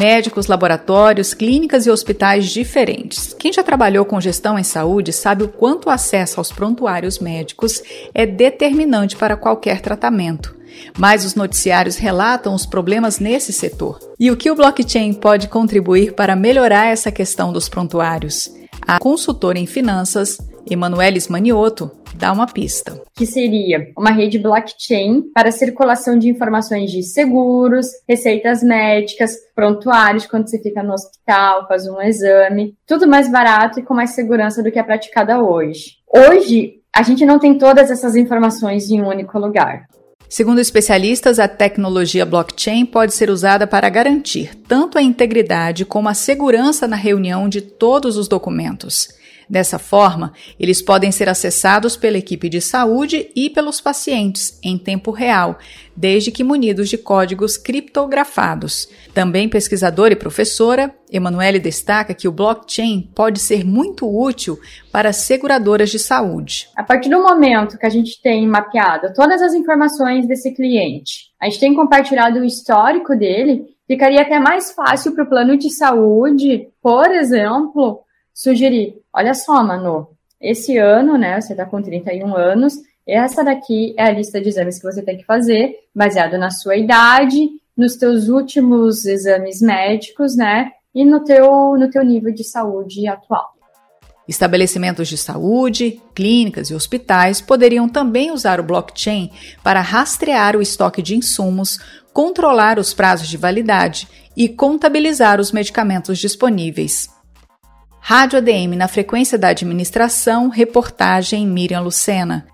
Médicos, laboratórios, clínicas e hospitais diferentes. Quem já trabalhou com gestão em saúde sabe o quanto o acesso aos prontuários médicos é determinante para qualquer tratamento. Mas os noticiários relatam os problemas nesse setor. E o que o blockchain pode contribuir para melhorar essa questão dos prontuários? A consultora em finanças, Emanuelis Manioto, dá uma pista. Que seria uma rede blockchain para circulação de informações de seguros, receitas médicas, prontuários quando você fica no hospital, faz um exame, tudo mais barato e com mais segurança do que é praticada hoje. Hoje, a gente não tem todas essas informações em um único lugar. Segundo especialistas, a tecnologia blockchain pode ser usada para garantir tanto a integridade como a segurança na reunião de todos os documentos. Dessa forma, eles podem ser acessados pela equipe de saúde e pelos pacientes em tempo real, desde que munidos de códigos criptografados. Também pesquisadora e professora, Emanuele destaca que o blockchain pode ser muito útil para seguradoras de saúde. A partir do momento que a gente tem mapeado todas as informações desse cliente, a gente tem compartilhado o histórico dele, ficaria até mais fácil para o plano de saúde, por exemplo, sugerir: olha só, Manu, esse ano, né, você está com 31 anos, essa daqui é a lista de exames que você tem que fazer, baseado na sua idade, nos teus últimos exames médicos, né, e no teu, no teu nível de saúde atual. Estabelecimentos de saúde, clínicas e hospitais poderiam também usar o blockchain para rastrear o estoque de insumos, controlar os prazos de validade e contabilizar os medicamentos disponíveis. Rádio ADM na frequência da administração, reportagem Miriam Lucena.